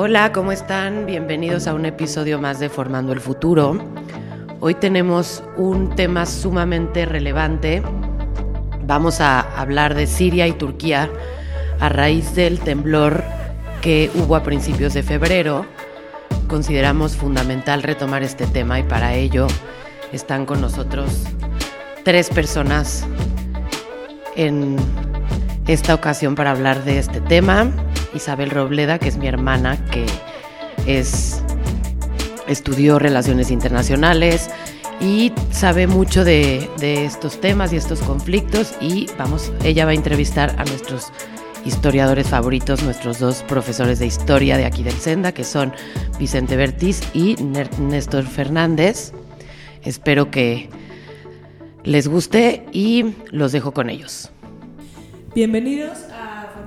Hola, ¿cómo están? Bienvenidos a un episodio más de Formando el Futuro. Hoy tenemos un tema sumamente relevante. Vamos a hablar de Siria y Turquía a raíz del temblor que hubo a principios de febrero. Consideramos fundamental retomar este tema y para ello están con nosotros tres personas en esta ocasión para hablar de este tema. Isabel Robleda, que es mi hermana, que es estudió relaciones internacionales y sabe mucho de, de, estos temas y estos conflictos y vamos, ella va a entrevistar a nuestros historiadores favoritos, nuestros dos profesores de historia de aquí del Senda, que son Vicente Bertis y Néstor Fernández. Espero que les guste y los dejo con ellos. Bienvenidos a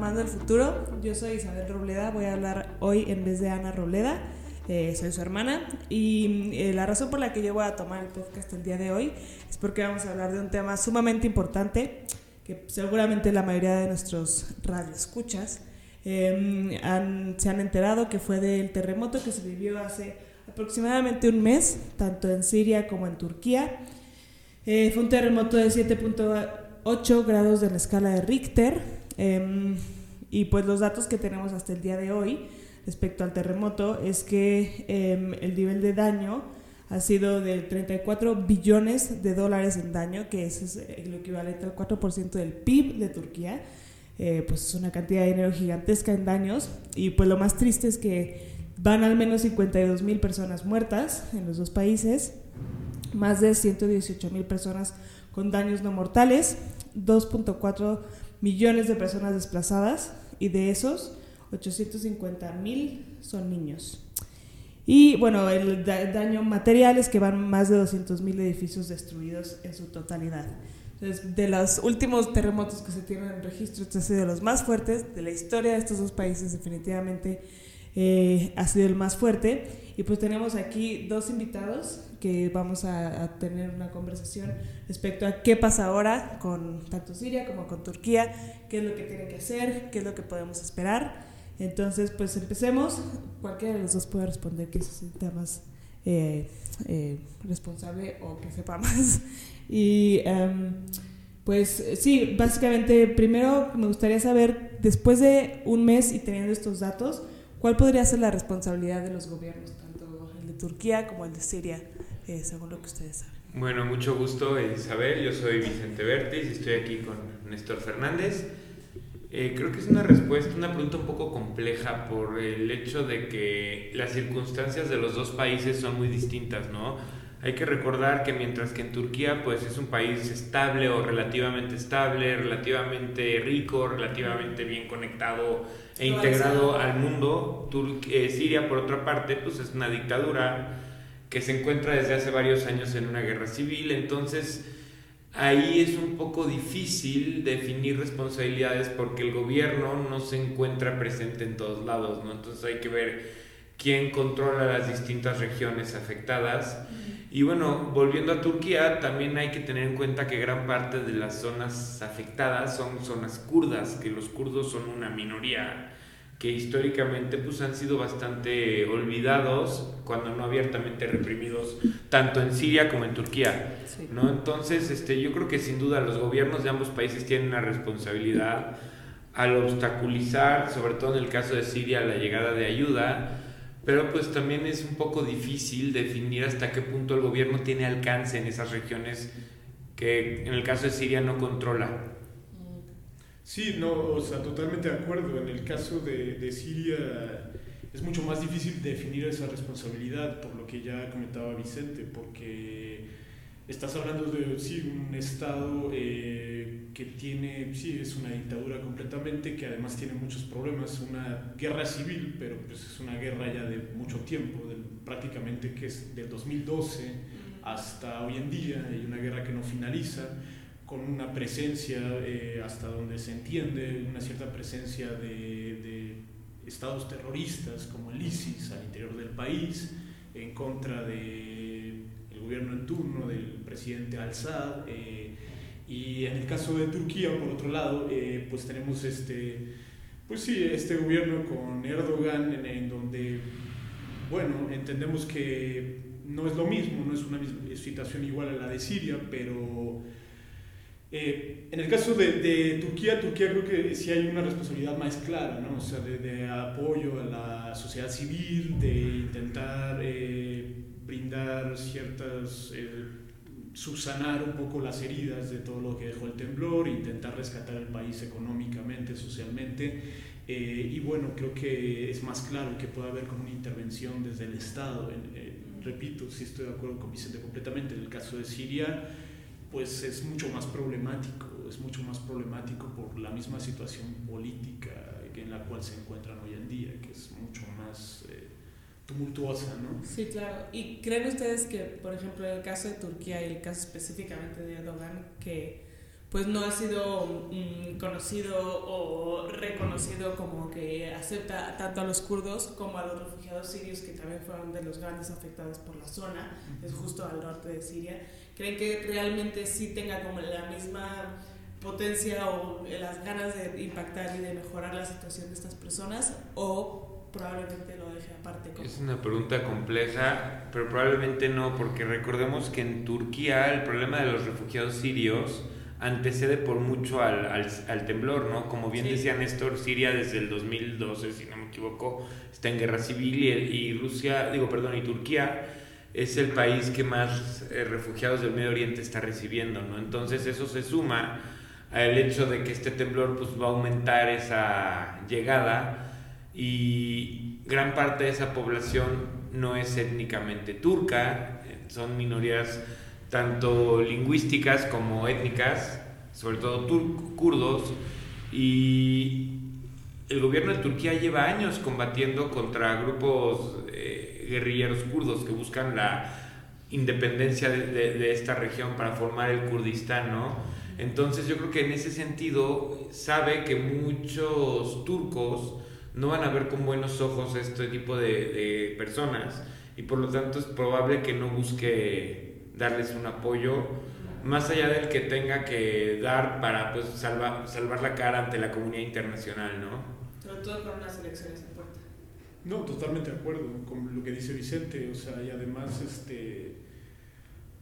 Formando el Futuro. Yo soy Isabel Robleda. Voy a hablar hoy en vez de Ana Robleda. Eh, soy su hermana. Y eh, la razón por la que yo voy a tomar el podcast el día de hoy es porque vamos a hablar de un tema sumamente importante que seguramente la mayoría de nuestros radioescuchas eh, han, se han enterado que fue del terremoto que se vivió hace aproximadamente un mes, tanto en Siria como en Turquía. Eh, fue un terremoto de 7.1 8 grados de la escala de Richter. Em, y pues los datos que tenemos hasta el día de hoy respecto al terremoto es que em, el nivel de daño ha sido de 34 billones de dólares en daño, que es el equivalente al 4% del PIB de Turquía. Eh, pues es una cantidad de dinero gigantesca en daños. Y pues lo más triste es que van al menos 52 mil personas muertas en los dos países, más de 118 mil personas con daños no mortales, 2.4 millones de personas desplazadas y de esos 850 mil son niños. Y bueno, el daño material es que van más de 200 mil edificios destruidos en su totalidad. Entonces, de los últimos terremotos que se tienen en registro, este ha sido de los más fuertes de la historia de estos dos países, definitivamente eh, ha sido el más fuerte. Y pues tenemos aquí dos invitados que vamos a, tener una conversación respecto a qué pasa ahora con tanto Siria como con Turquía, qué es lo que tienen que hacer, qué es lo que podemos esperar. Entonces, pues empecemos. Cualquiera de los dos puede responder que se sienta más eh, eh, responsable o que sepa más. Y em, pues sí, básicamente, primero me gustaría saber, después de un mes y teniendo estos datos, ¿cuál podría ser la responsabilidad de los gobiernos, tanto el de Turquía como el de Siria? Eh, según lo que ustedes saben. Bueno, mucho gusto Isabel, yo soy Vicente Bertis y estoy aquí con Néstor Fernández. Eh, creo que es una respuesta, una pregunta un poco compleja por el hecho de que las circunstancias de los dos países son muy distintas, ¿no? Hay que recordar que mientras que en Turquía pues es un país estable o relativamente estable, relativamente rico, relativamente bien conectado e integrado al mundo, eh, Siria por otra parte pues es una dictadura que se encuentra desde hace varios años en una guerra civil, entonces ahí es un poco difícil definir responsabilidades porque el gobierno no se encuentra presente en todos lados, ¿no? Entonces hay que ver quién controla las distintas regiones afectadas. Y bueno, volviendo a Turquía, también hay que tener en cuenta que gran parte de las zonas afectadas son zonas kurdas, que los kurdos son una minoría que históricamente pues han sido bastante olvidados cuando no abiertamente reprimidos tanto en Siria como en Turquía no entonces este yo creo que sin duda los gobiernos de ambos países tienen una responsabilidad al obstaculizar sobre todo en el caso de Siria la llegada de ayuda pero pues también es un poco difícil definir hasta qué punto el gobierno tiene alcance en esas regiones que en el caso de Siria no controla Sí, no, o sea, totalmente de acuerdo. En el caso de, de, Siria es mucho más difícil definir esa responsabilidad, por lo que ya comentaba Vicente, porque estás hablando de sí, un Estado eh, que tiene, sí, es una dictadura completamente, que además tiene muchos problemas, una guerra civil, pero pues es una guerra ya de mucho tiempo, prácticamente que es del 2012 hasta hoy en día, y una guerra que no finaliza con una presencia, eh, hasta donde se entiende, una cierta presencia de, estados terroristas como el ISIS al interior del país, en contra del gobierno en turno del presidente al-Assad. Eh, y en el caso de Turquía, por otro lado, eh, pues tenemos este, Pues sí, este gobierno con Erdogan, en, en donde, bueno, entendemos que no es lo mismo, no es una situación igual a la de Siria, pero eh, en el caso de, Turquía, Turquía creo que sí hay una responsabilidad más clara, ¿no? O sea, de, apoyo a la sociedad civil, de intentar eh, brindar ciertas, eh, subsanar un poco las heridas de todo lo que dejó el temblor, intentar rescatar el país económicamente, socialmente. y bueno, creo que es más claro que puede haber como una intervención desde el Estado. repito, sí estoy de acuerdo con Vicente completamente. En el caso de Siria, pues es mucho más problemático, es mucho más problemático por la misma situación política en la cual se encuentran hoy en día, que es mucho más eh, tumultuosa, ¿no? Sí, claro. ¿Y creen ustedes que, por ejemplo, en el caso de Turquía y el caso específicamente de Erdogan, que pues no ha sido mm, conocido o reconocido como que acepta tanto a los kurdos como a los refugiados sirios que también fueron de los grandes afectados por la zona, es justo al norte de Siria. ¿Creen que realmente sí tenga como la misma potencia o las ganas de impactar y de mejorar la situación de estas personas o probablemente lo deje aparte? Es una pregunta compleja, pero probablemente no, porque recordemos que en Turquía el problema de los refugiados sirios antecede por mucho al, al, al temblor, ¿no? Como bien decía Néstor, Siria desde el 2012, si no me equivoco, está en guerra civil y, y Rusia, digo, perdón, y Turquía es el país que más eh, refugiados del Medio Oriente está recibiendo, ¿no? Entonces eso se suma al hecho de que este temblor pues va a aumentar esa llegada y gran parte de esa población no es étnicamente turca, son minorías tanto lingüísticas como étnicas, sobre todo kurdos, y el gobierno de Turquía lleva años combatiendo contra grupos eh, guerrilleros kurdos que buscan la independencia de, esta región para formar el Kurdistán, ¿no? Entonces yo creo que en ese sentido sabe que muchos turcos no van a ver con buenos ojos este tipo de, de personas y por lo tanto es probable que no busque darles un apoyo más allá del que tenga que dar para pues salvar, salvar la cara ante la comunidad internacional, ¿no? Todo con unas elecciones en puerta. No, totalmente de acuerdo con lo que dice Vicente, o sea, y además, este,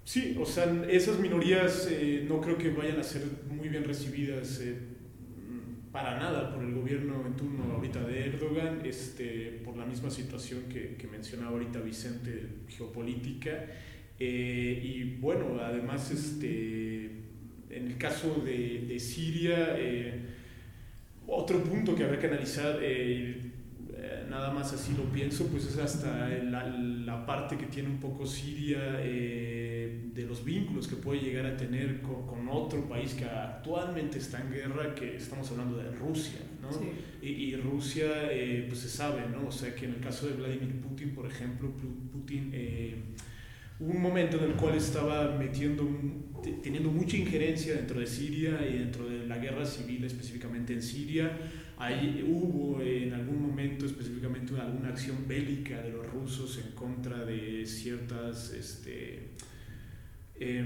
sí, o sea, esas minorías eh, no creo que vayan a ser muy bien recibidas eh, para nada por el gobierno en turno ahorita de Erdogan, este, por la misma situación que, que mencionaba ahorita Vicente, geopolítica, eh, y bueno, además, este, en el caso de, de Siria, eh, otro punto que habrá que analizar, eh, nada más así lo pienso, pues es hasta la, la parte que tiene un poco Siria de los vínculos que puede llegar a tener con, con, otro país que actualmente está en guerra, que estamos hablando de Rusia, ¿no? Y, y, Rusia, pues se sabe, ¿no? O sea, que en el caso de Vladimir Putin, por ejemplo, Putin Un momento en el cual estaba metiendo, teniendo mucha injerencia dentro de Siria y dentro de la guerra civil específicamente en Siria. Ahí hubo en algún momento específicamente alguna acción bélica de los rusos en contra de ciertas, este, eh,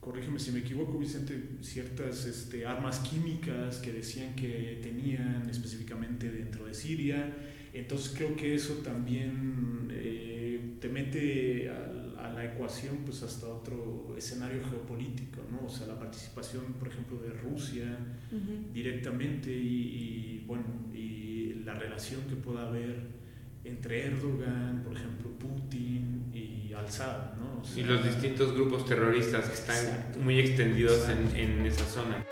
corrígeme si me equivoco Vicente, ciertas este, armas químicas que decían que tenían específicamente dentro de Siria. Entonces creo que eso también... Eh, te mete a, a, la ecuación pues hasta otro escenario geopolítico, ¿no? O sea, la participación, por ejemplo, de Rusia uh -huh. directamente y, y, bueno, y la relación que pueda haber entre Erdogan, por ejemplo, Putin y Al-Assad, ¿no? O sea, y los distintos grupos terroristas que están exacto, muy extendidos en, en esa zona.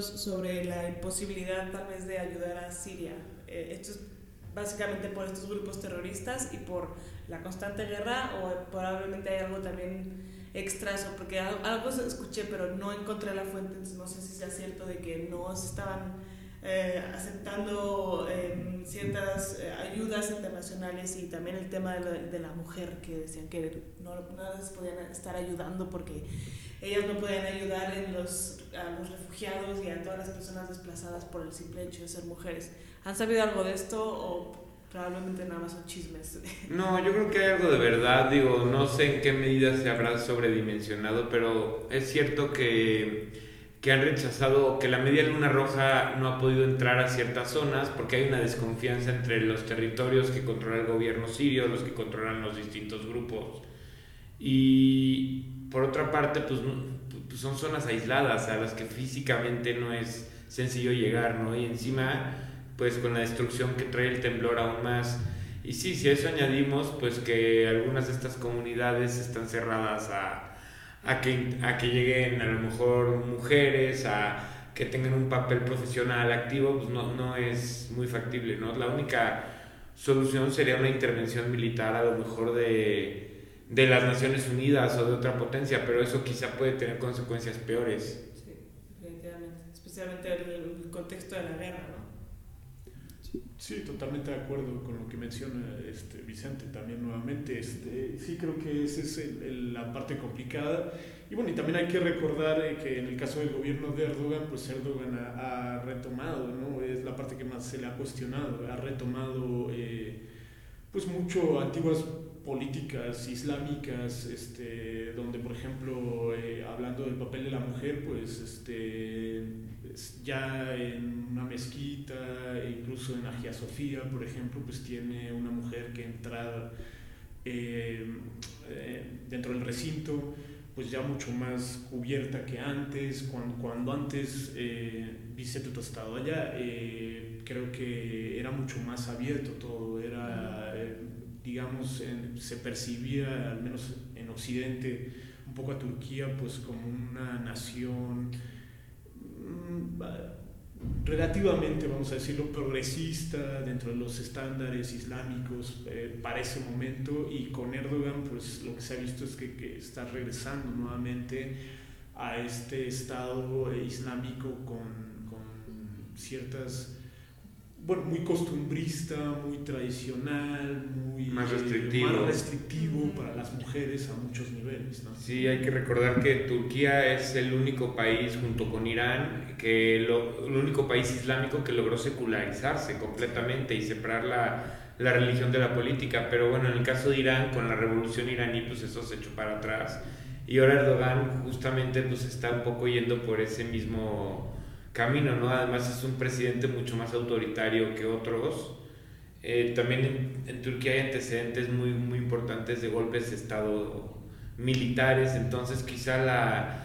Sobre la imposibilidad tal vez de ayudar a Siria. Eh, esto es básicamente por estos grupos terroristas y por la constante guerra o probablemente hay algo también extraso, porque algo escuché pero no encontré la fuente, entonces no sé si sea cierto de que no se estaban eh, aceptando em, ciertas eh, ayudas internacionales y también el tema de la, de la, mujer, que decían que no, no les podían estar ayudando porque ellas no podían ayudar en los, a los refugiados y a todas las personas desplazadas por el simple hecho de ser mujeres. ¿Han sabido algo de esto o probablemente nada más son chismes? No, yo creo que hay algo de verdad, digo, no sé en qué medida se habrá sobredimensionado, pero es cierto que que han rechazado que la Media Luna Roja no ha podido entrar a ciertas zonas porque hay una desconfianza entre los territorios que controla el gobierno sirio, los que controlan los distintos grupos. Y por otra parte, pues, pues, son zonas aisladas a las que físicamente no es sencillo llegar, ¿no? Y encima, pues con la destrucción que trae el temblor aún más. Y sí, si a eso añadimos, pues que algunas de estas comunidades están cerradas a a que, a que lleguen a lo mejor mujeres, a que tengan un papel profesional activo, pues no, no es muy factible, ¿no? La única solución sería una intervención militar a lo mejor de, de las Naciones Unidas o de otra potencia, pero eso quizá puede tener consecuencias peores. Sí, definitivamente, especialmente el, el contexto de la guerra, ¿no? Sí, totalmente de acuerdo con lo que menciona este, Vicente también nuevamente. Este, sí, creo que esa es el, la parte complicada. Y bueno, y también hay que recordar eh, que en el caso del gobierno de Erdogan, pues Erdogan ha, ha retomado, ¿no? Es la parte que más se le ha cuestionado, ha retomado eh, pues mucho antiguas políticas islámicas, este, donde por ejemplo, eh, hablando del papel de la mujer, pues este, ya en una mezquita, incluso en Agia Sofía, por ejemplo, pues tiene una mujer que entra eh, eh, dentro del recinto, pues ya mucho más cubierta que antes, cuando, cuando antes eh, Vicente tu estado allá, creo que era mucho más abierto todo, era, digamos, se percibía, al menos en Occidente, un poco a Turquía pues como una nación Mm, relativamente, vamos a decirlo, progresista dentro de los estándares islámicos eh, para ese momento. Y con Erdogan pues lo que se ha visto es que, que está regresando nuevamente a este Estado islámico con, con ciertas bueno, muy costumbrista, muy tradicional, muy más restrictivo, más restrictivo para las mujeres a muchos niveles. ¿no? Sí, hay que recordar que Turquía es el único país junto con Irán, que lo, el único país islámico que logró secularizarse completamente y separar la, la religión de la política. Pero bueno, en el caso de Irán, con la revolución iraní, pues eso se echó para atrás. Y ahora Erdogan justamente pues está un poco yendo por ese mismo camino, ¿no? Además es un presidente mucho más autoritario que otros. Eh, también en, Turquía hay antecedentes muy, muy importantes de golpes de Estado militares, entonces quizá la,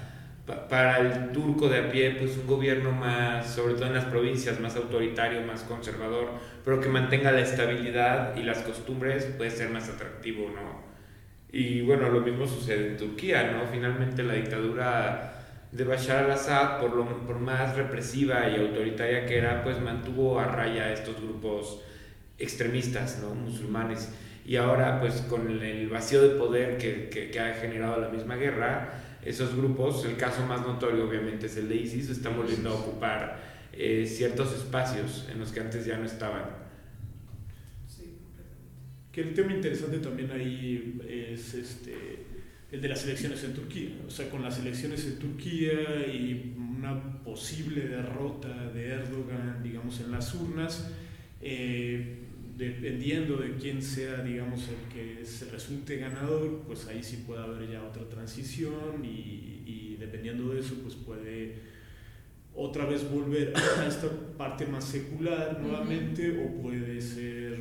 para el turco de a pie, pues un gobierno más, sobre todo en las provincias, más autoritario, más conservador, pero que mantenga la estabilidad y las costumbres puede ser más atractivo, ¿no? Y bueno, lo mismo sucede en Turquía, ¿no? Finalmente la dictadura de Bashar al-Assad, por, lo, por más represiva y autoritaria que era, pues mantuvo a raya estos grupos extremistas, ¿no? musulmanes. Y ahora, pues con el vacío de poder que, que, ha generado la misma guerra, esos grupos, el caso más notorio obviamente es el de ISIS, están volviendo a ocupar eh, ciertos espacios en los que antes ya no estaban. Sí, que el tema interesante también ahí es este el de las elecciones en Turquía. O sea, con las elecciones en Turquía y una posible derrota de Erdogan, digamos, en las urnas, eh, dependiendo de quién sea, digamos, el que se resulte ganador, pues ahí sí puede haber ya otra transición y, y dependiendo de eso, pues puede otra vez volver a esta parte más secular nuevamente o puede ser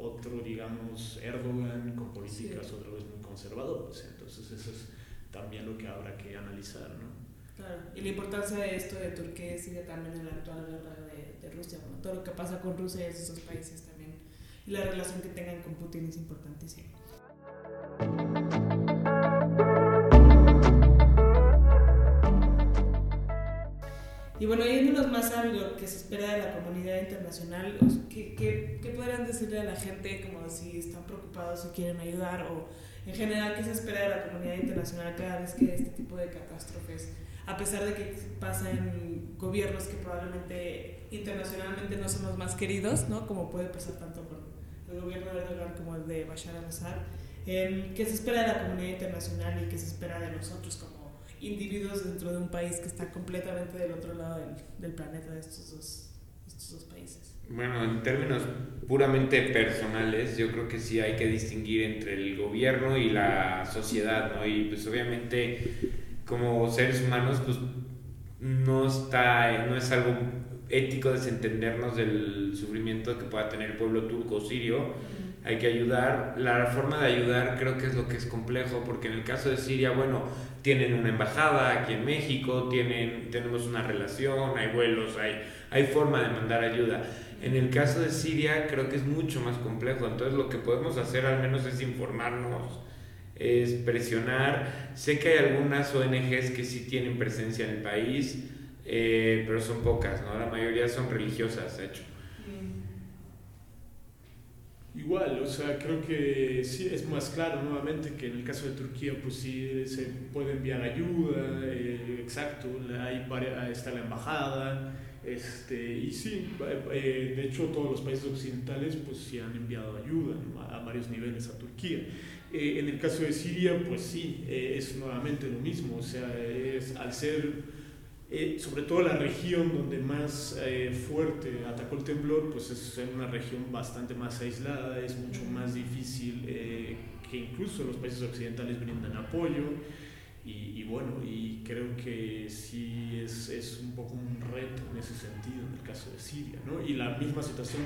otro, digamos, Erdogan con políticas otra vez muy conservadoras. Entonces eso es también lo que habrá que analizar, ¿no? Claro, y la importancia de esto de Turquía sigue también en la actual guerra de, de Rusia, bueno, todo lo que pasa con Rusia y esos países también, y la relación que tengan con Putin es importantísima. Y bueno, yéndonos más a lo que se espera de la comunidad internacional, ¿qué, qué, qué podrían decirle a la gente como si están preocupados o quieren ayudar o en general, ¿qué se espera de la comunidad internacional cada vez que este tipo de catástrofes, a pesar de que pasa en gobiernos que probablemente internacionalmente no son los más queridos, ¿no? como puede pasar tanto con el gobierno de Erdogan como el de Bashar al-Assad? ¿Qué se espera de la comunidad internacional y qué se espera de nosotros como individuos dentro de un país que está completamente del otro lado del, planeta de estos dos, estos dos países? Bueno, en términos puramente personales, yo creo que sí hay que distinguir entre el gobierno y la sociedad, ¿no? Y pues obviamente como seres humanos, pues no está, no es algo ético desentendernos del sufrimiento que pueda tener el pueblo turco o sirio. Hay que ayudar. La forma de ayudar creo que es lo que es complejo, porque en el caso de Siria, bueno, tienen una embajada aquí en México, tienen, tenemos una relación, hay vuelos, hay, hay forma de mandar ayuda en el caso de Siria creo que es mucho más complejo, entonces lo que podemos hacer al menos es informarnos, es presionar. Sé que hay algunas ONGs que sí tienen presencia en el país, eh, pero son pocas, ¿no? La mayoría son religiosas, de hecho. Igual, o sea, creo que sí es más claro nuevamente que en el caso de Turquía, pues sí se puede enviar ayuda, eh, exacto, hay está la embajada, este, y sí, eh, de hecho todos los países occidentales pues sí han enviado ayuda a varios niveles a Turquía. Eh, en el caso de Siria, pues sí, eh, es nuevamente lo mismo, o sea, es, al ser sobre todo la región donde más fuerte atacó el temblor, pues es una región bastante más aislada, es mucho más difícil que incluso los países occidentales brindan apoyo. Y, bueno, y creo que sí es, es, un poco un reto en ese sentido en el caso de Siria, ¿no? Y la misma situación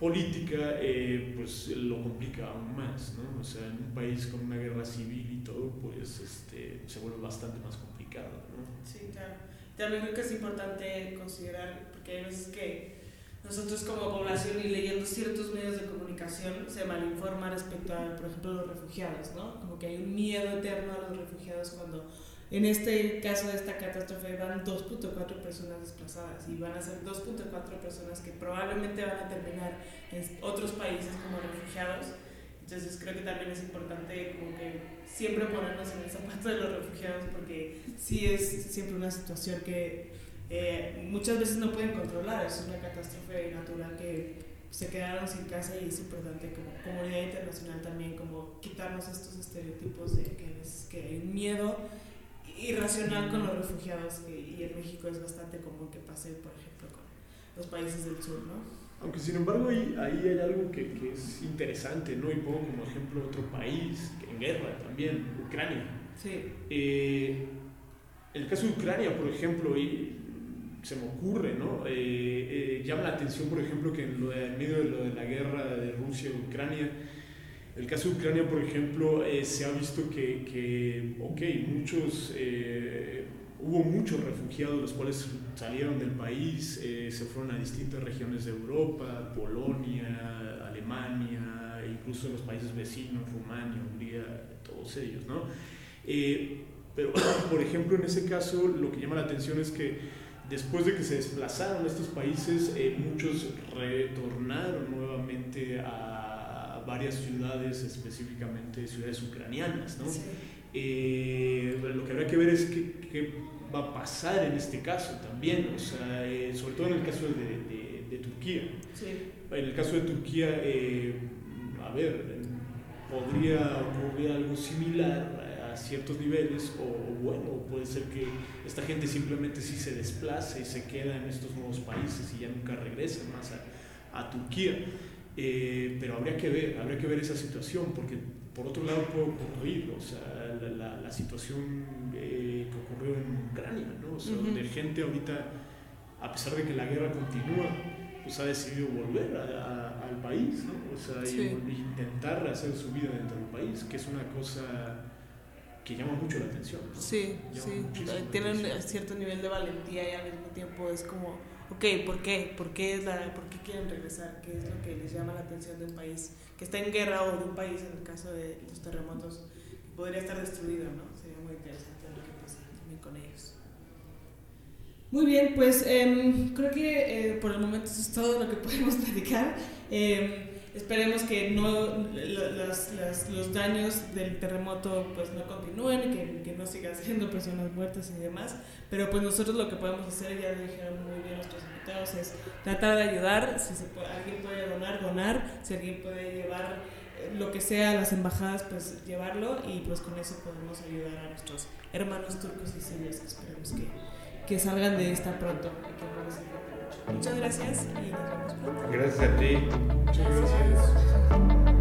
política eh, pues lo complica aún más, ¿no? O sea, en un país con una guerra civil y todo, pues este, se vuelve bastante más complicado, ¿no? Sí, claro. También creo que es importante considerar, porque hay veces que nosotros como población y leyendo ciertos medios de comunicación se malinforma respecto a, por ejemplo, los refugiados, ¿no? Como que hay un miedo eterno a los refugiados cuando en este caso de esta catástrofe van 2.4 personas desplazadas y van a ser 2.4 personas que probablemente van a terminar en otros países como refugiados. Entonces creo que también es importante como que siempre ponernos en el zapato de los refugiados porque sí es siempre una situación que eh, muchas veces no pueden controlar, es una catástrofe natural que se quedaron sin casa y es importante como comunidad internacional también como quitarnos estos estereotipos de que, es, que hay miedo irracional con los refugiados y en México es bastante común que pase, por ejemplo, con los países del sur, ¿no? Aunque sin embargo ahí, ahí hay algo que, que, es interesante, ¿no? Y pongo como ejemplo otro país en guerra también, Ucrania. Sí. Eh, el caso de Ucrania, por ejemplo, y se me ocurre, ¿no? Eh, eh, llama la atención, por ejemplo, que en, lo de, en medio de lo de la guerra de Rusia y Ucrania, el caso de Ucrania, por ejemplo, eh, se ha visto que, que ok, muchos, hubo muchos refugiados, los cuales salieron del país, se fueron a distintas regiones de Europa, Polonia, Alemania, incluso los países vecinos, Rumania, Hungría, todos ellos, ¿no? pero, por ejemplo, en ese caso, lo que llama la atención es que Después de que se desplazaron a estos países, eh, muchos retornaron nuevamente a varias ciudades, específicamente ciudades ucranianas. ¿no? Eh, lo que habrá que ver es qué, va a pasar en este caso también, o sea, eh, sobre todo en el caso de, de, Turquía. En el caso de Turquía, a ver, podría ocurrir algo similar ciertos niveles o, bueno, puede ser que esta gente simplemente sí se desplace y se queda en estos nuevos países y ya nunca regresa más a, a Turquía. Eh, pero habría que ver, habría que ver esa situación, porque por otro lado puede ocurrir, o sea, la, la, situación eh, ocurrió en Ucrania, ¿no? O sea, donde gente ahorita, a pesar de que la guerra continúa, pues ha decidido volver al país, ¿no? O sea, y, intentar hacer su vida dentro del país, que es una cosa que llama mucho la atención. Sí, sí, tienen cierto nivel de valentía y al mismo tiempo es como, ok, ¿por qué? ¿Por qué, es la, ¿Por qué quieren regresar? ¿Qué es lo que les llama la atención de un país que está en guerra o de un país, en el caso de los terremotos, podría estar destruido, ¿no? Sería muy interesante lo que pasa también con ellos. Muy bien, pues em, creo que eh, por el momento eso es todo lo que podemos platicar. Eh, esperemos que no los, los, daños del terremoto pues no continúen, que, que, no siga haciendo personas muertas y demás, pero pues nosotros lo que podemos hacer, ya lo dijeron muy bien nuestros invitados, es tratar de ayudar, si se puede, alguien puede donar, donar, si alguien puede llevar eh, lo que sea a las embajadas, pues llevarlo y pues con eso podemos ayudar a nuestros hermanos turcos y sirios, esperemos que, que salgan de esta pronto y que no les Muchas gracias y nos vemos pronto. Gracias a ti. Muchas gracias.